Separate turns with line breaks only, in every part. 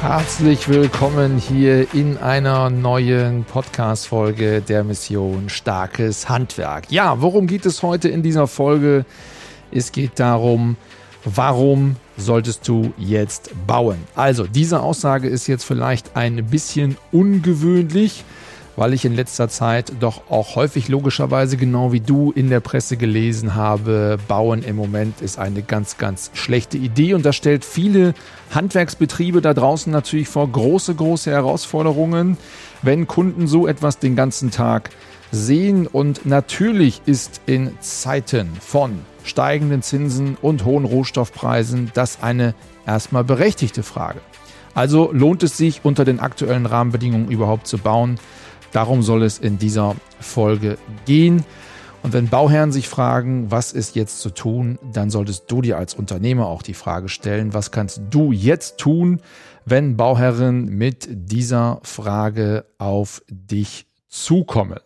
Herzlich willkommen hier in einer neuen Podcast-Folge der Mission Starkes Handwerk. Ja, worum geht es heute in dieser Folge? Es geht darum, warum solltest du jetzt bauen? Also, diese Aussage ist jetzt vielleicht ein bisschen ungewöhnlich weil ich in letzter Zeit doch auch häufig logischerweise genau wie du in der Presse gelesen habe, Bauen im Moment ist eine ganz, ganz schlechte Idee und das stellt viele Handwerksbetriebe da draußen natürlich vor große, große Herausforderungen, wenn Kunden so etwas den ganzen Tag sehen und natürlich ist in Zeiten von steigenden Zinsen und hohen Rohstoffpreisen das eine erstmal berechtigte Frage. Also lohnt es sich unter den aktuellen Rahmenbedingungen überhaupt zu bauen? Darum soll es in dieser Folge gehen. Und wenn Bauherren sich fragen, was ist jetzt zu tun, dann solltest du dir als Unternehmer auch die Frage stellen, was kannst du jetzt tun, wenn Bauherren mit dieser Frage auf dich zukommen.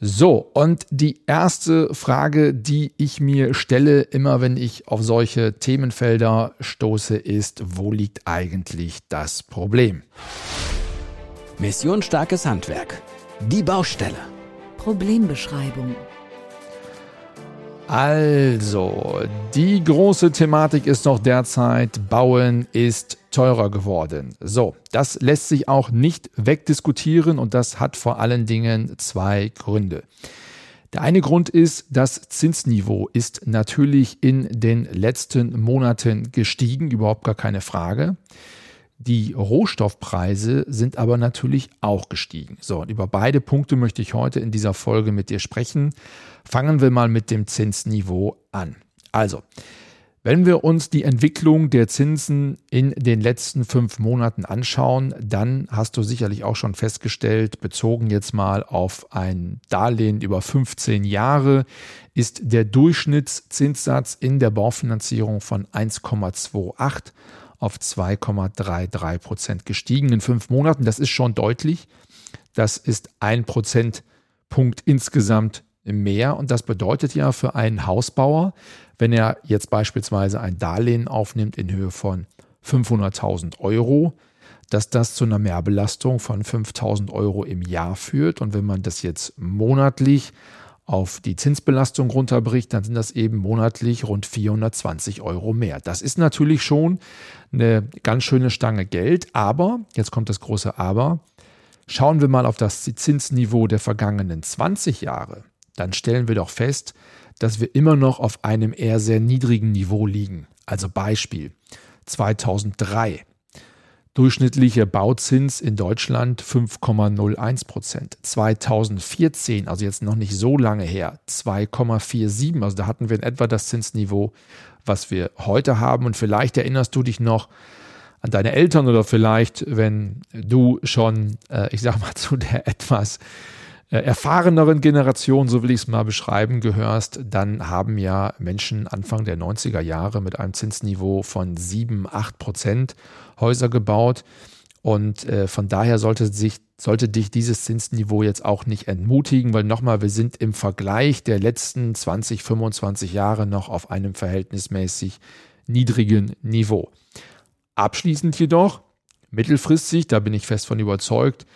So, und die erste Frage, die ich mir stelle, immer wenn ich auf solche Themenfelder stoße, ist, wo liegt eigentlich das Problem?
Mission Starkes Handwerk. Die Baustelle.
Problembeschreibung.
Also, die große Thematik ist noch derzeit, Bauen ist teurer geworden. So, das lässt sich auch nicht wegdiskutieren und das hat vor allen Dingen zwei Gründe. Der eine Grund ist, das Zinsniveau ist natürlich in den letzten Monaten gestiegen, überhaupt gar keine Frage. Die Rohstoffpreise sind aber natürlich auch gestiegen. So, und über beide Punkte möchte ich heute in dieser Folge mit dir sprechen. Fangen wir mal mit dem Zinsniveau an. Also, wenn wir uns die Entwicklung der Zinsen in den letzten fünf Monaten anschauen, dann hast du sicherlich auch schon festgestellt, bezogen jetzt mal auf ein Darlehen über 15 Jahre, ist der Durchschnittszinssatz in der Baufinanzierung von 1,28 auf 2,33 Prozent gestiegen in fünf Monaten. Das ist schon deutlich. Das ist ein Prozentpunkt insgesamt mehr. Und das bedeutet ja für einen Hausbauer, wenn er jetzt beispielsweise ein Darlehen aufnimmt in Höhe von 500.000 Euro, dass das zu einer Mehrbelastung von 5.000 Euro im Jahr führt. Und wenn man das jetzt monatlich auf die Zinsbelastung runterbricht, dann sind das eben monatlich rund 420 Euro mehr. Das ist natürlich schon eine ganz schöne Stange Geld, aber, jetzt kommt das große Aber, schauen wir mal auf das Zinsniveau der vergangenen 20 Jahre, dann stellen wir doch fest, dass wir immer noch auf einem eher sehr niedrigen Niveau liegen. Also Beispiel 2003 Durchschnittlicher Bauzins in Deutschland 5,01 Prozent. 2014, also jetzt noch nicht so lange her, 2,47. Also da hatten wir in etwa das Zinsniveau, was wir heute haben. Und vielleicht erinnerst du dich noch an deine Eltern oder vielleicht, wenn du schon, äh, ich sag mal, zu der etwas erfahreneren Generation, so will ich es mal beschreiben, gehörst, dann haben ja Menschen Anfang der 90er Jahre mit einem Zinsniveau von 7, 8 Prozent Häuser gebaut. Und äh, von daher sollte, sich, sollte dich dieses Zinsniveau jetzt auch nicht entmutigen, weil nochmal, wir sind im Vergleich der letzten 20, 25 Jahre noch auf einem verhältnismäßig niedrigen Niveau. Abschließend jedoch, mittelfristig, da bin ich fest von überzeugt,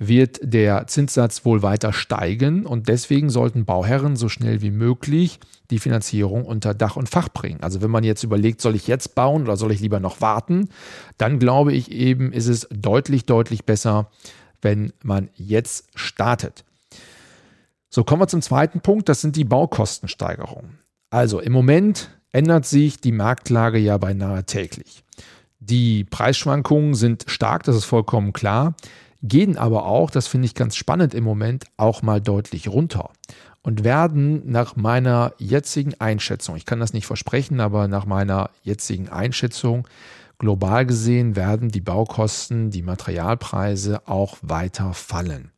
wird der Zinssatz wohl weiter steigen und deswegen sollten Bauherren so schnell wie möglich die Finanzierung unter Dach und Fach bringen. Also wenn man jetzt überlegt, soll ich jetzt bauen oder soll ich lieber noch warten, dann glaube ich eben, ist es deutlich, deutlich besser, wenn man jetzt startet. So kommen wir zum zweiten Punkt, das sind die Baukostensteigerungen. Also im Moment ändert sich die Marktlage ja beinahe täglich. Die Preisschwankungen sind stark, das ist vollkommen klar gehen aber auch, das finde ich ganz spannend im Moment, auch mal deutlich runter und werden nach meiner jetzigen Einschätzung, ich kann das nicht versprechen, aber nach meiner jetzigen Einschätzung global gesehen werden die Baukosten, die Materialpreise auch weiter fallen.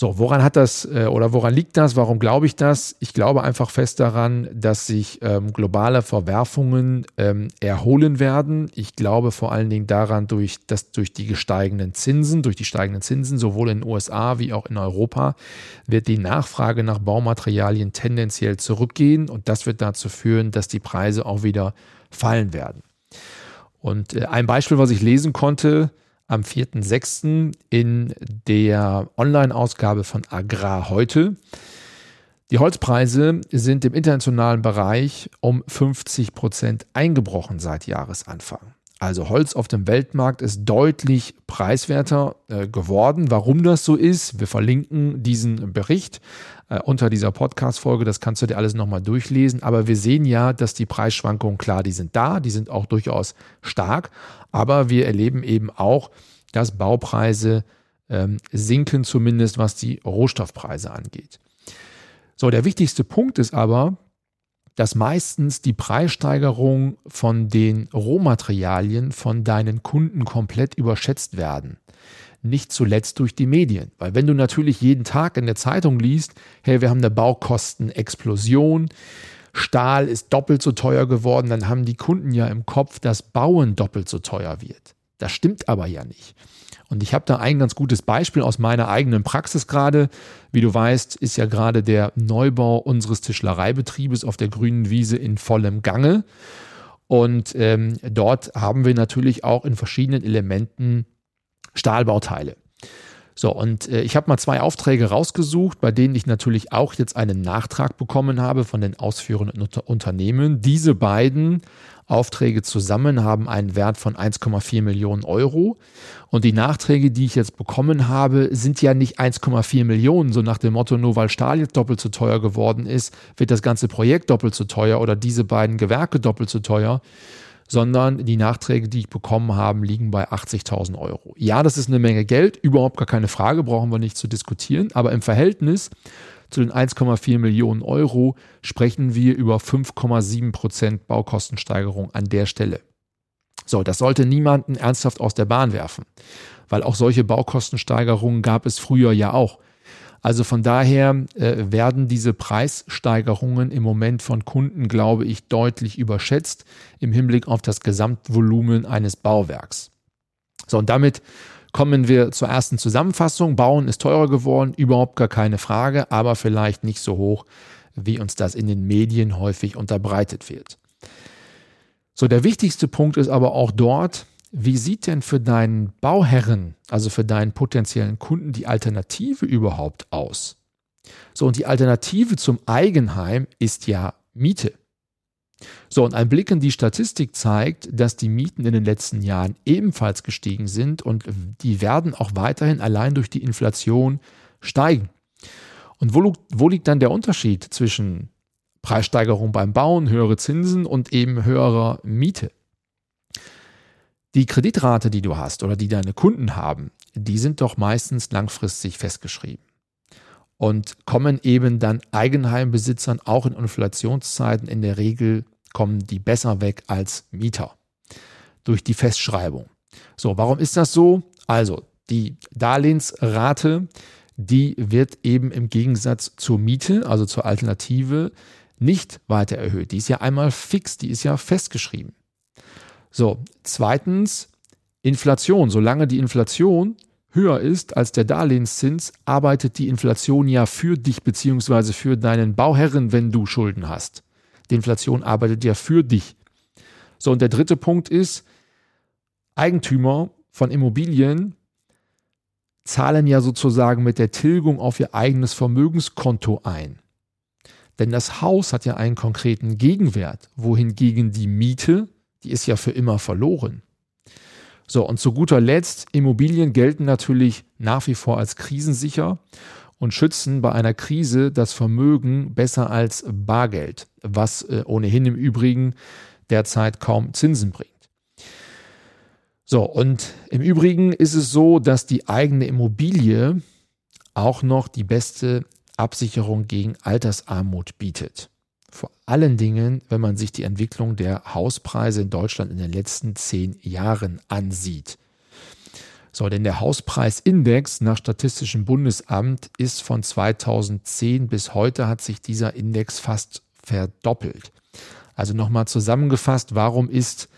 So, woran hat das äh, oder woran liegt das? Warum glaube ich das? Ich glaube einfach fest daran, dass sich ähm, globale Verwerfungen ähm, erholen werden. Ich glaube vor allen Dingen daran, durch, dass durch die gesteigenden Zinsen, durch die steigenden Zinsen, sowohl in den USA wie auch in Europa, wird die Nachfrage nach Baumaterialien tendenziell zurückgehen und das wird dazu führen, dass die Preise auch wieder fallen werden. Und äh, ein Beispiel, was ich lesen konnte, am 4.6. in der Online-Ausgabe von Agrar heute. Die Holzpreise sind im internationalen Bereich um 50 Prozent eingebrochen seit Jahresanfang. Also Holz auf dem Weltmarkt ist deutlich preiswerter äh, geworden. Warum das so ist, wir verlinken diesen Bericht äh, unter dieser Podcast-Folge. Das kannst du dir alles nochmal durchlesen. Aber wir sehen ja, dass die Preisschwankungen, klar, die sind da, die sind auch durchaus stark. Aber wir erleben eben auch, dass Baupreise ähm, sinken, zumindest was die Rohstoffpreise angeht. So, der wichtigste Punkt ist aber, dass meistens die Preissteigerung von den Rohmaterialien von deinen Kunden komplett überschätzt werden. Nicht zuletzt durch die Medien. Weil wenn du natürlich jeden Tag in der Zeitung liest, hey, wir haben eine Baukostenexplosion, Stahl ist doppelt so teuer geworden, dann haben die Kunden ja im Kopf, dass Bauen doppelt so teuer wird. Das stimmt aber ja nicht. Und ich habe da ein ganz gutes Beispiel aus meiner eigenen Praxis gerade. Wie du weißt, ist ja gerade der Neubau unseres Tischlereibetriebes auf der grünen Wiese in vollem Gange. Und ähm, dort haben wir natürlich auch in verschiedenen Elementen Stahlbauteile. So, und äh, ich habe mal zwei Aufträge rausgesucht, bei denen ich natürlich auch jetzt einen Nachtrag bekommen habe von den ausführenden Unternehmen. Diese beiden Aufträge zusammen haben einen Wert von 1,4 Millionen Euro. Und die Nachträge, die ich jetzt bekommen habe, sind ja nicht 1,4 Millionen, so nach dem Motto, nur weil Stahl jetzt doppelt so teuer geworden ist, wird das ganze Projekt doppelt so teuer oder diese beiden Gewerke doppelt so teuer, sondern die Nachträge, die ich bekommen habe, liegen bei 80.000 Euro. Ja, das ist eine Menge Geld, überhaupt gar keine Frage, brauchen wir nicht zu diskutieren, aber im Verhältnis zu den 1,4 Millionen Euro sprechen wir über 5,7 Prozent Baukostensteigerung an der Stelle. So, das sollte niemanden ernsthaft aus der Bahn werfen, weil auch solche Baukostensteigerungen gab es früher ja auch. Also von daher äh, werden diese Preissteigerungen im Moment von Kunden, glaube ich, deutlich überschätzt im Hinblick auf das Gesamtvolumen eines Bauwerks. So, und damit Kommen wir zur ersten Zusammenfassung. Bauen ist teurer geworden, überhaupt gar keine Frage, aber vielleicht nicht so hoch, wie uns das in den Medien häufig unterbreitet wird. So, der wichtigste Punkt ist aber auch dort, wie sieht denn für deinen Bauherren, also für deinen potenziellen Kunden, die Alternative überhaupt aus? So, und die Alternative zum Eigenheim ist ja Miete. So, und ein Blick in die Statistik zeigt, dass die Mieten in den letzten Jahren ebenfalls gestiegen sind und die werden auch weiterhin allein durch die Inflation steigen. Und wo, wo liegt dann der Unterschied zwischen Preissteigerung beim Bauen, höhere Zinsen und eben höherer Miete? Die Kreditrate, die du hast oder die deine Kunden haben, die sind doch meistens langfristig festgeschrieben und kommen eben dann Eigenheimbesitzern auch in Inflationszeiten in der Regel kommen die besser weg als Mieter durch die Festschreibung. So, warum ist das so? Also, die Darlehensrate, die wird eben im Gegensatz zur Miete, also zur Alternative, nicht weiter erhöht. Die ist ja einmal fix, die ist ja festgeschrieben. So, zweitens, Inflation. Solange die Inflation höher ist als der Darlehenszins, arbeitet die Inflation ja für dich bzw. für deinen Bauherren, wenn du Schulden hast. Die Inflation arbeitet ja für dich. So, und der dritte Punkt ist, Eigentümer von Immobilien zahlen ja sozusagen mit der Tilgung auf ihr eigenes Vermögenskonto ein. Denn das Haus hat ja einen konkreten Gegenwert, wohingegen die Miete, die ist ja für immer verloren. So, und zu guter Letzt, Immobilien gelten natürlich nach wie vor als krisensicher und schützen bei einer Krise das Vermögen besser als Bargeld, was äh, ohnehin im Übrigen derzeit kaum Zinsen bringt. So, und im Übrigen ist es so, dass die eigene Immobilie auch noch die beste Absicherung gegen Altersarmut bietet. Vor allen Dingen, wenn man sich die Entwicklung der Hauspreise in Deutschland in den letzten zehn Jahren ansieht. So, denn der Hauspreisindex nach Statistischem Bundesamt ist von 2010 bis heute hat sich dieser Index fast verdoppelt. Also nochmal zusammengefasst, warum ist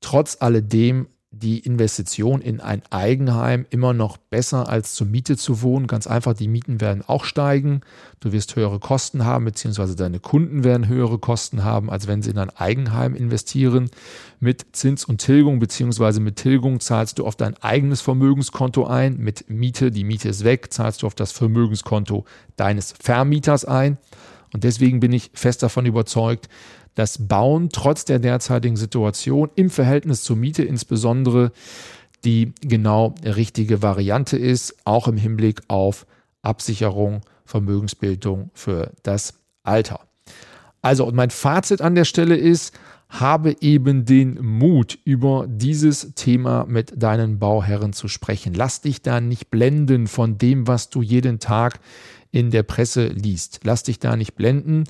trotz alledem die Investition in ein Eigenheim immer noch besser als zur Miete zu wohnen. Ganz einfach, die Mieten werden auch steigen. Du wirst höhere Kosten haben, beziehungsweise deine Kunden werden höhere Kosten haben, als wenn sie in ein Eigenheim investieren. Mit Zins und Tilgung, beziehungsweise mit Tilgung zahlst du auf dein eigenes Vermögenskonto ein. Mit Miete, die Miete ist weg, zahlst du auf das Vermögenskonto deines Vermieters ein. Und deswegen bin ich fest davon überzeugt, dass Bauen trotz der derzeitigen Situation im Verhältnis zur Miete insbesondere die genau richtige Variante ist, auch im Hinblick auf Absicherung, Vermögensbildung für das Alter. Also, und mein Fazit an der Stelle ist, habe eben den Mut, über dieses Thema mit deinen Bauherren zu sprechen. Lass dich da nicht blenden von dem, was du jeden Tag in der Presse liest. Lass dich da nicht blenden.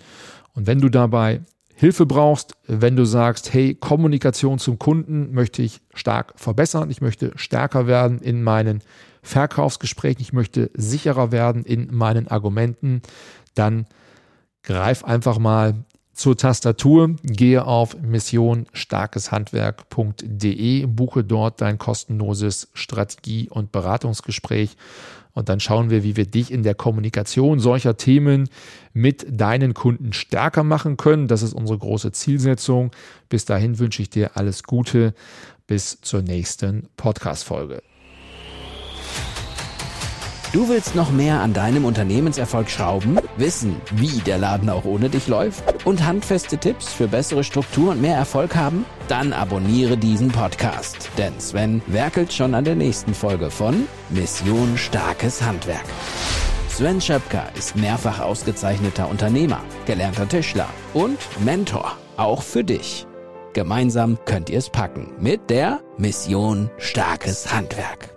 Und wenn du dabei Hilfe brauchst, wenn du sagst, hey, Kommunikation zum Kunden möchte ich stark verbessern, ich möchte stärker werden in meinen Verkaufsgesprächen, ich möchte sicherer werden in meinen Argumenten, dann greif einfach mal zur Tastatur, gehe auf missionstarkeshandwerk.de, buche dort dein kostenloses Strategie- und Beratungsgespräch und dann schauen wir, wie wir dich in der Kommunikation solcher Themen mit deinen Kunden stärker machen können. Das ist unsere große Zielsetzung. Bis dahin wünsche ich dir alles Gute. Bis zur nächsten Podcast-Folge.
Du willst noch mehr an deinem Unternehmenserfolg schrauben, wissen, wie der Laden auch ohne dich läuft und handfeste Tipps für bessere Struktur und mehr Erfolg haben? Dann abonniere diesen Podcast, denn Sven werkelt schon an der nächsten Folge von Mission Starkes Handwerk. Sven Schöpker ist mehrfach ausgezeichneter Unternehmer, gelernter Tischler und Mentor, auch für dich. Gemeinsam könnt ihr es packen mit der Mission Starkes Handwerk.